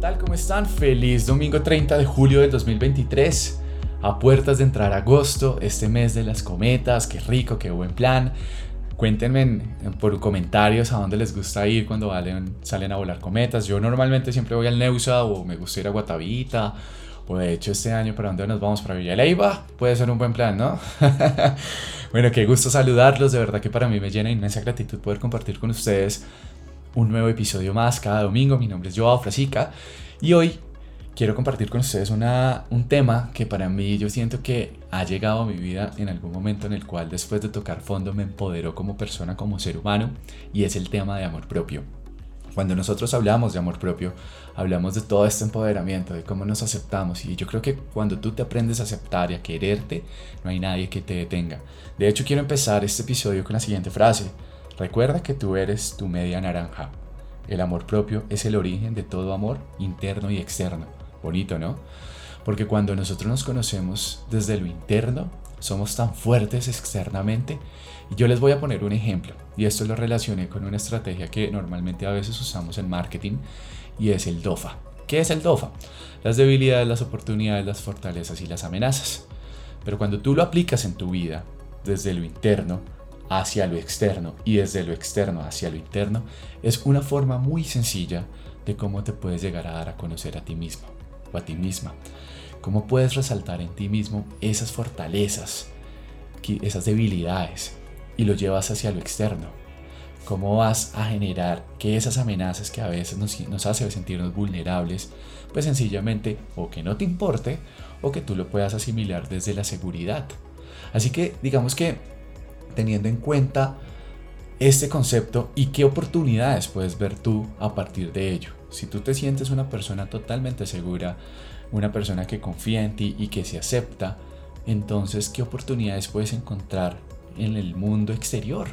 tal? ¿Cómo están? Feliz domingo 30 de julio del 2023. A puertas de entrar agosto, este mes de las cometas, qué rico, qué buen plan. Cuéntenme por comentarios a dónde les gusta ir cuando valen, salen a volar cometas. Yo normalmente siempre voy al Neusa o me gusta ir a Guatavita. O de hecho este año para dónde nos vamos para Villa Leiva. Puede ser un buen plan, ¿no? bueno, qué gusto saludarlos. De verdad que para mí me llena inmensa gratitud poder compartir con ustedes un nuevo episodio más cada domingo. Mi nombre es Joao Frasica y hoy quiero compartir con ustedes una, un tema que para mí yo siento que ha llegado a mi vida en algún momento en el cual después de tocar fondo me empoderó como persona, como ser humano y es el tema de amor propio. Cuando nosotros hablamos de amor propio, hablamos de todo este empoderamiento, de cómo nos aceptamos. Y yo creo que cuando tú te aprendes a aceptar y a quererte, no hay nadie que te detenga. De hecho, quiero empezar este episodio con la siguiente frase. Recuerda que tú eres tu media naranja. El amor propio es el origen de todo amor interno y externo. Bonito, ¿no? Porque cuando nosotros nos conocemos desde lo interno, somos tan fuertes externamente. Yo les voy a poner un ejemplo, y esto lo relacioné con una estrategia que normalmente a veces usamos en marketing, y es el DOFA. ¿Qué es el DOFA? Las debilidades, las oportunidades, las fortalezas y las amenazas. Pero cuando tú lo aplicas en tu vida, desde lo interno, hacia lo externo y desde lo externo hacia lo interno es una forma muy sencilla de cómo te puedes llegar a dar a conocer a ti mismo o a ti misma. Cómo puedes resaltar en ti mismo esas fortalezas, esas debilidades y lo llevas hacia lo externo. Cómo vas a generar que esas amenazas que a veces nos, nos hace sentirnos vulnerables, pues sencillamente o que no te importe o que tú lo puedas asimilar desde la seguridad. Así que digamos que teniendo en cuenta este concepto y qué oportunidades puedes ver tú a partir de ello. Si tú te sientes una persona totalmente segura, una persona que confía en ti y que se acepta, entonces qué oportunidades puedes encontrar en el mundo exterior.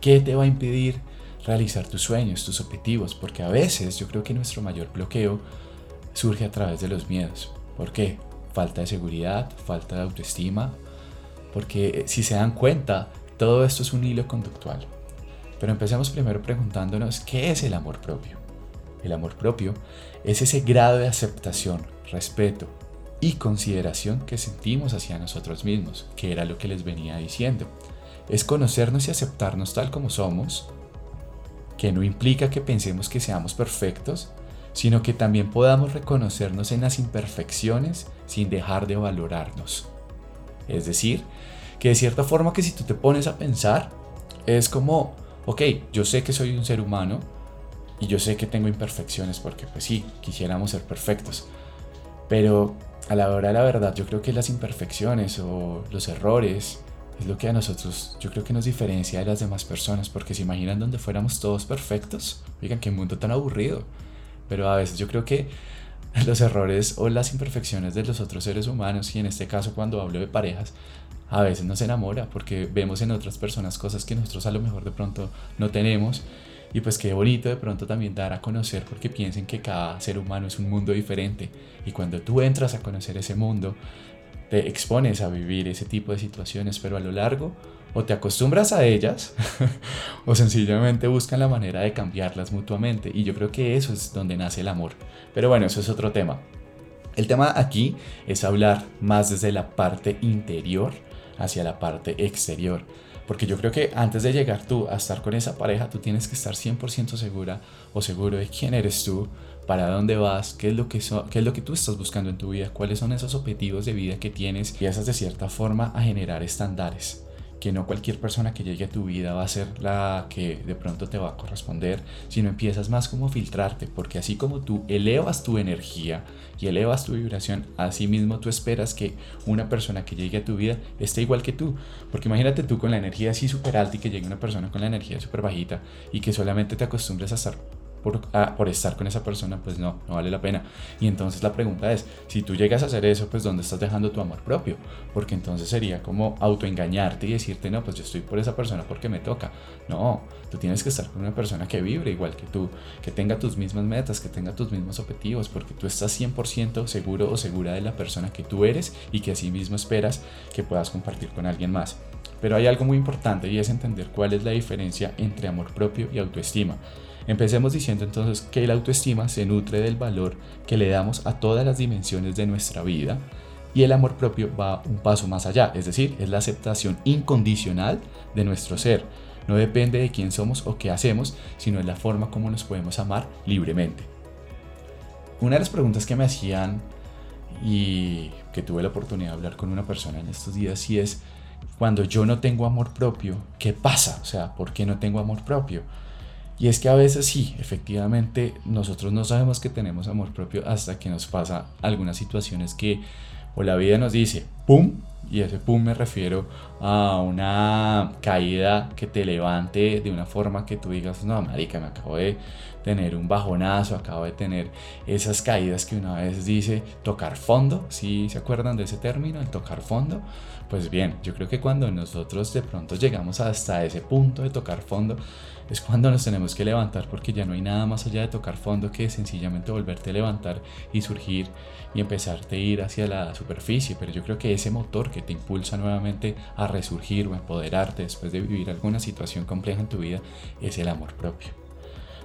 ¿Qué te va a impedir realizar tus sueños, tus objetivos? Porque a veces yo creo que nuestro mayor bloqueo surge a través de los miedos. ¿Por qué? Falta de seguridad, falta de autoestima, porque eh, si se dan cuenta, todo esto es un hilo conductual. Pero empecemos primero preguntándonos qué es el amor propio. El amor propio es ese grado de aceptación, respeto y consideración que sentimos hacia nosotros mismos, que era lo que les venía diciendo. Es conocernos y aceptarnos tal como somos, que no implica que pensemos que seamos perfectos, sino que también podamos reconocernos en las imperfecciones sin dejar de valorarnos. Es decir, que de cierta forma que si tú te pones a pensar, es como, ok, yo sé que soy un ser humano y yo sé que tengo imperfecciones porque pues sí, quisiéramos ser perfectos. Pero a la hora de la verdad, yo creo que las imperfecciones o los errores es lo que a nosotros, yo creo que nos diferencia de las demás personas, porque se imaginan donde fuéramos todos perfectos, oigan, qué mundo tan aburrido. Pero a veces yo creo que los errores o las imperfecciones de los otros seres humanos, y en este caso cuando hablo de parejas, a veces nos enamora porque vemos en otras personas cosas que nosotros a lo mejor de pronto no tenemos. Y pues qué bonito de pronto también dar a conocer porque piensen que cada ser humano es un mundo diferente. Y cuando tú entras a conocer ese mundo, te expones a vivir ese tipo de situaciones, pero a lo largo o te acostumbras a ellas o sencillamente buscan la manera de cambiarlas mutuamente. Y yo creo que eso es donde nace el amor. Pero bueno, eso es otro tema. El tema aquí es hablar más desde la parte interior hacia la parte exterior. Porque yo creo que antes de llegar tú a estar con esa pareja, tú tienes que estar 100% segura o seguro de quién eres tú, para dónde vas, qué es, lo que qué es lo que tú estás buscando en tu vida, cuáles son esos objetivos de vida que tienes y esas de cierta forma a generar estándares que no cualquier persona que llegue a tu vida va a ser la que de pronto te va a corresponder, sino empiezas más como a filtrarte, porque así como tú elevas tu energía y elevas tu vibración, así mismo tú esperas que una persona que llegue a tu vida esté igual que tú, porque imagínate tú con la energía así súper alta y que llegue una persona con la energía súper bajita y que solamente te acostumbres a estar por, por, estar con esa persona, pues no, no vale la pena. Y entonces la pregunta es, si tú llegas a hacer eso, pues ¿dónde estás dejando tu amor propio? Porque entonces sería como autoengañarte y decirte, no, pues yo estoy por esa persona porque me toca. No, tú tienes que estar con una persona que vibre igual que tú, que tenga tus mismas metas, que tenga tus mismos objetivos, porque tú estás 100% seguro o segura de la persona que tú eres y que así mismo esperas que puedas compartir con alguien más. Pero hay algo muy importante y es entender cuál es la diferencia entre amor propio y autoestima. Empecemos diciendo entonces que la autoestima se nutre del valor que le damos a todas las dimensiones de nuestra vida y el amor propio va un paso más allá, es decir, es la aceptación incondicional de nuestro ser. No depende de quién somos o qué hacemos, sino de la forma como nos podemos amar libremente. Una de las preguntas que me hacían y que tuve la oportunidad de hablar con una persona en estos días y es, cuando yo no tengo amor propio, ¿qué pasa? O sea, ¿por qué no tengo amor propio? Y es que a veces sí, efectivamente, nosotros no sabemos que tenemos amor propio hasta que nos pasa algunas situaciones que o la vida nos dice, ¡pum! Y ese pum me refiero a una caída que te levante de una forma que tú digas, no, marica, me acabo de tener un bajonazo, acabo de tener esas caídas que una vez dice tocar fondo, si se acuerdan de ese término, el tocar fondo? Pues bien, yo creo que cuando nosotros de pronto llegamos hasta ese punto de tocar fondo, es cuando nos tenemos que levantar porque ya no hay nada más allá de tocar fondo que sencillamente volverte a levantar y surgir y empezarte a ir hacia la superficie. Pero yo creo que ese motor que te impulsa nuevamente a resurgir o empoderarte después de vivir alguna situación compleja en tu vida es el amor propio.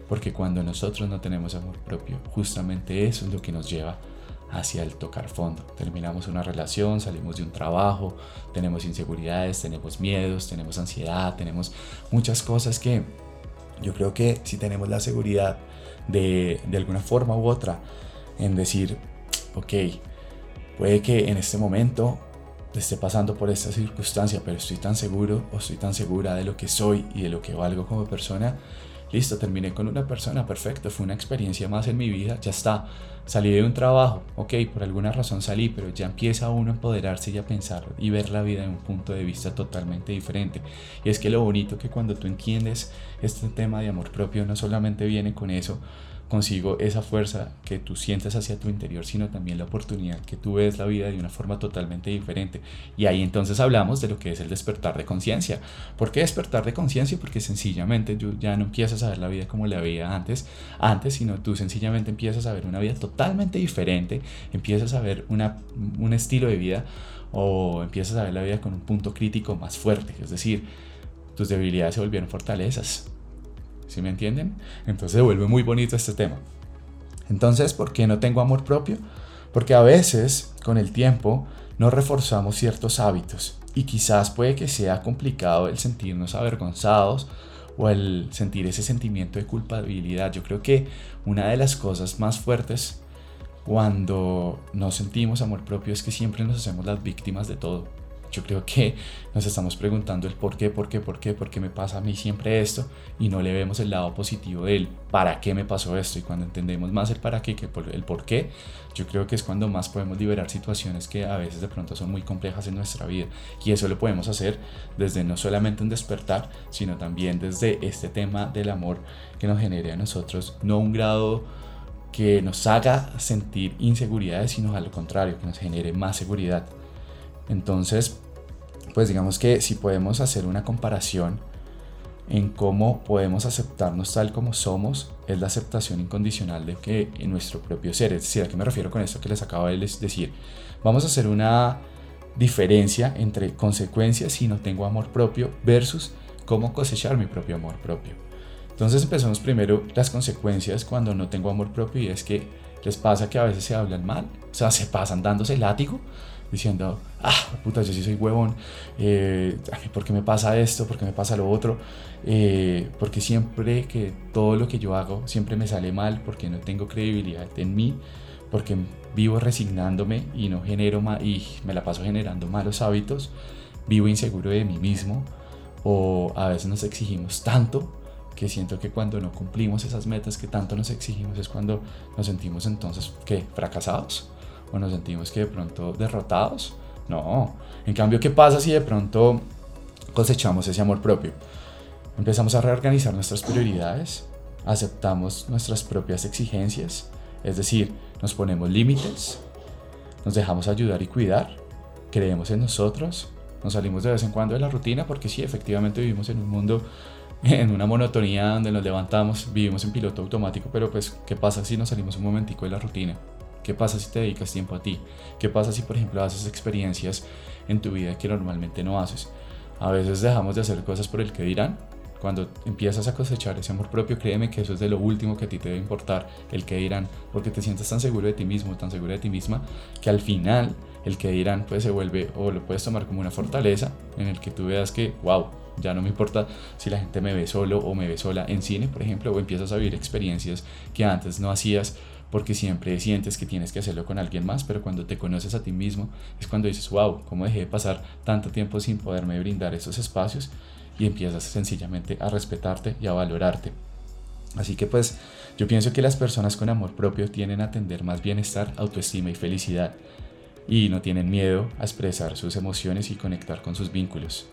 Porque cuando nosotros no tenemos amor propio, justamente eso es lo que nos lleva hacia el tocar fondo. Terminamos una relación, salimos de un trabajo, tenemos inseguridades, tenemos miedos, tenemos ansiedad, tenemos muchas cosas que yo creo que si tenemos la seguridad de, de alguna forma u otra en decir, ok, puede que en este momento esté pasando por esta circunstancia, pero estoy tan seguro o estoy tan segura de lo que soy y de lo que valgo como persona, listo, terminé con una persona, perfecto, fue una experiencia más en mi vida, ya está, salí de un trabajo, ok, por alguna razón salí, pero ya empieza uno a empoderarse y a pensar y ver la vida de un punto de vista totalmente diferente. Y es que lo bonito que cuando tú entiendes este tema de amor propio no solamente viene con eso, consigo esa fuerza que tú sientes hacia tu interior, sino también la oportunidad que tú ves la vida de una forma totalmente diferente. Y ahí entonces hablamos de lo que es el despertar de conciencia. ¿Por qué despertar de conciencia? Porque sencillamente tú ya no empiezas a ver la vida como la veía antes, antes, sino tú sencillamente empiezas a ver una vida totalmente diferente, empiezas a ver una, un estilo de vida o empiezas a ver la vida con un punto crítico más fuerte, es decir, tus debilidades se volvieron fortalezas, ¿Sí me entienden? Entonces se vuelve muy bonito este tema. Entonces, ¿por qué no tengo amor propio? Porque a veces, con el tiempo, no reforzamos ciertos hábitos y quizás puede que sea complicado el sentirnos avergonzados o el sentir ese sentimiento de culpabilidad. Yo creo que una de las cosas más fuertes cuando no sentimos amor propio es que siempre nos hacemos las víctimas de todo. Yo creo que nos estamos preguntando el por qué, por qué, por qué, por qué me pasa a mí siempre esto y no le vemos el lado positivo del para qué me pasó esto. Y cuando entendemos más el para qué que el por qué, yo creo que es cuando más podemos liberar situaciones que a veces de pronto son muy complejas en nuestra vida. Y eso lo podemos hacer desde no solamente un despertar, sino también desde este tema del amor que nos genere a nosotros, no un grado que nos haga sentir inseguridades, sino al contrario, que nos genere más seguridad. Entonces, pues digamos que si podemos hacer una comparación en cómo podemos aceptarnos tal como somos, es la aceptación incondicional de que en nuestro propio ser, es decir, ¿a qué me refiero con esto que les acabo de decir? Vamos a hacer una diferencia entre consecuencias si no tengo amor propio versus cómo cosechar mi propio amor propio. Entonces empezamos primero las consecuencias cuando no tengo amor propio y es que les pasa que a veces se hablan mal, o sea, se pasan dándose látigo diciendo, ah, puta, yo sí soy huevón, eh, ¿por qué me pasa esto? ¿Por qué me pasa lo otro? Eh, porque siempre que todo lo que yo hago siempre me sale mal, porque no tengo credibilidad en mí, porque vivo resignándome y no genero y me la paso generando malos hábitos, vivo inseguro de mí mismo, o a veces nos exigimos tanto que siento que cuando no cumplimos esas metas que tanto nos exigimos es cuando nos sentimos entonces que fracasados o nos sentimos que de pronto derrotados. No. En cambio, ¿qué pasa si de pronto cosechamos ese amor propio? Empezamos a reorganizar nuestras prioridades, aceptamos nuestras propias exigencias, es decir, nos ponemos límites, nos dejamos ayudar y cuidar, creemos en nosotros, nos salimos de vez en cuando de la rutina porque sí, efectivamente vivimos en un mundo en una monotonía donde nos levantamos, vivimos en piloto automático, pero pues, ¿qué pasa si nos salimos un momentico de la rutina? ¿Qué pasa si te dedicas tiempo a ti? ¿Qué pasa si, por ejemplo, haces experiencias en tu vida que normalmente no haces? A veces dejamos de hacer cosas por el que dirán. Cuando empiezas a cosechar ese amor propio, créeme que eso es de lo último que a ti te debe importar, el que dirán, porque te sientes tan seguro de ti mismo, tan seguro de ti misma, que al final el que dirán pues se vuelve o lo puedes tomar como una fortaleza en el que tú veas que, wow, ya no me importa si la gente me ve solo o me ve sola en cine, por ejemplo, o empiezas a vivir experiencias que antes no hacías porque siempre sientes que tienes que hacerlo con alguien más, pero cuando te conoces a ti mismo es cuando dices, wow, ¿cómo dejé de pasar tanto tiempo sin poderme brindar esos espacios? Y empiezas sencillamente a respetarte y a valorarte. Así que pues yo pienso que las personas con amor propio tienen a atender más bienestar, autoestima y felicidad y no tienen miedo a expresar sus emociones y conectar con sus vínculos.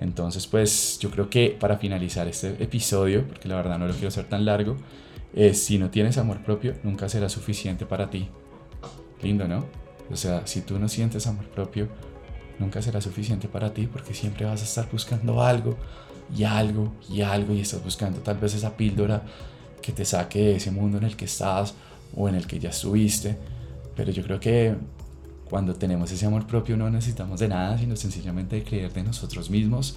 Entonces, pues yo creo que para finalizar este episodio, porque la verdad no lo quiero hacer tan largo, es si no tienes amor propio, nunca será suficiente para ti. Lindo, ¿no? O sea, si tú no sientes amor propio, nunca será suficiente para ti porque siempre vas a estar buscando algo y algo y algo y estás buscando tal vez esa píldora que te saque de ese mundo en el que estás o en el que ya estuviste. Pero yo creo que cuando tenemos ese amor propio no necesitamos de nada, sino sencillamente de creer de nosotros mismos,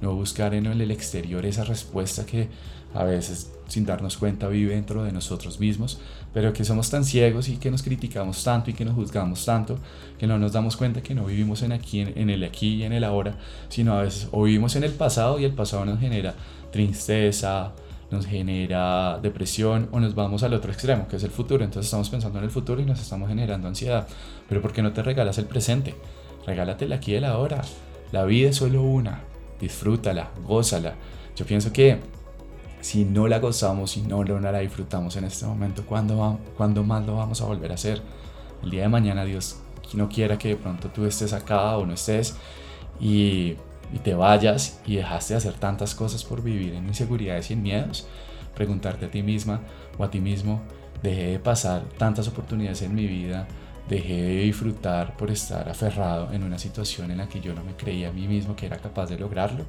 no buscar en el exterior esa respuesta que a veces sin darnos cuenta vive dentro de nosotros mismos, pero que somos tan ciegos y que nos criticamos tanto y que nos juzgamos tanto, que no nos damos cuenta que no vivimos en, aquí, en el aquí y en el ahora, sino a veces o vivimos en el pasado y el pasado nos genera tristeza, nos genera depresión o nos vamos al otro extremo, que es el futuro. Entonces estamos pensando en el futuro y nos estamos generando ansiedad. Pero ¿por qué no te regalas el presente? Regálate aquí y el ahora. La vida es solo una. Disfrútala, gózala. Yo pienso que si no la gozamos, si no la disfrutamos en este momento, ¿cuándo, ¿cuándo más lo vamos a volver a hacer? El día de mañana Dios no quiera que de pronto tú estés acá o no estés y y te vayas y dejaste de hacer tantas cosas por vivir en inseguridades y en miedos, preguntarte a ti misma o a ti mismo, dejé de pasar tantas oportunidades en mi vida, dejé de disfrutar por estar aferrado en una situación en la que yo no me creía a mí mismo que era capaz de lograrlo.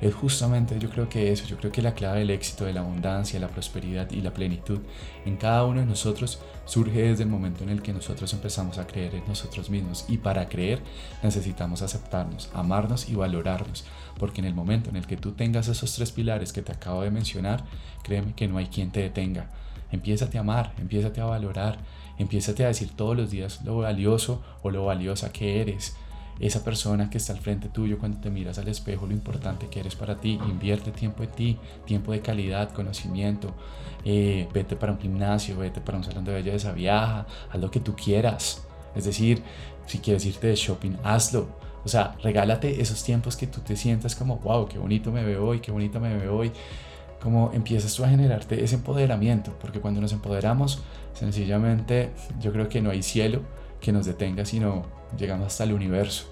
Es justamente yo creo que eso, yo creo que la clave del éxito, de la abundancia, la prosperidad y la plenitud en cada uno de nosotros surge desde el momento en el que nosotros empezamos a creer en nosotros mismos. Y para creer necesitamos aceptarnos, amarnos y valorarnos. Porque en el momento en el que tú tengas esos tres pilares que te acabo de mencionar, créeme que no hay quien te detenga. Empiézate a amar, empiézate a valorar, empiézate a decir todos los días lo valioso o lo valiosa que eres esa persona que está al frente tuyo cuando te miras al espejo, lo importante que eres para ti, invierte tiempo en ti, tiempo de calidad, conocimiento, eh, vete para un gimnasio, vete para un salón de belleza, viaja, haz lo que tú quieras. Es decir, si quieres irte de shopping, hazlo. O sea, regálate esos tiempos que tú te sientas como, wow, qué bonito me veo hoy, qué bonito me veo hoy. Como empiezas tú a generarte ese empoderamiento, porque cuando nos empoderamos, sencillamente yo creo que no hay cielo que nos detenga, sino llegamos hasta el universo.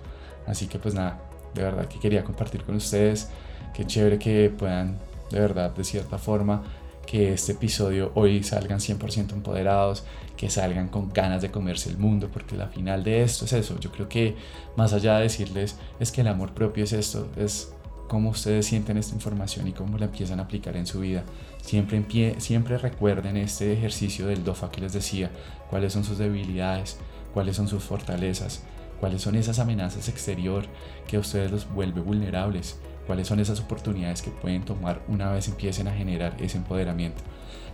Así que pues nada, de verdad que quería compartir con ustedes. Qué chévere que puedan, de verdad, de cierta forma, que este episodio hoy salgan 100% empoderados, que salgan con ganas de comerse el mundo, porque la final de esto es eso. Yo creo que más allá de decirles es que el amor propio es esto, es cómo ustedes sienten esta información y cómo la empiezan a aplicar en su vida. Siempre, en pie, siempre recuerden este ejercicio del DOFA que les decía, cuáles son sus debilidades, cuáles son sus fortalezas, cuáles son esas amenazas exterior que a ustedes los vuelve vulnerables, cuáles son esas oportunidades que pueden tomar una vez empiecen a generar ese empoderamiento.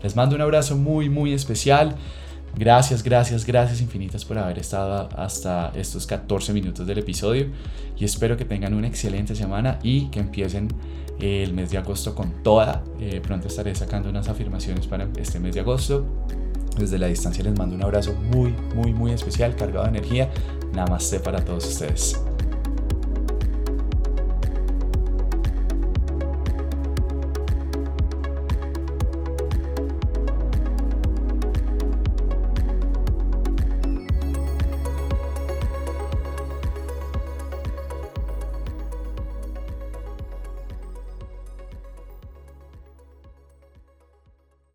Les mando un abrazo muy, muy especial. Gracias, gracias, gracias infinitas por haber estado hasta estos 14 minutos del episodio y espero que tengan una excelente semana y que empiecen el mes de agosto con toda. Eh, pronto estaré sacando unas afirmaciones para este mes de agosto desde la distancia les mando un abrazo muy, muy, muy especial, cargado de energía. Namaste para todos ustedes.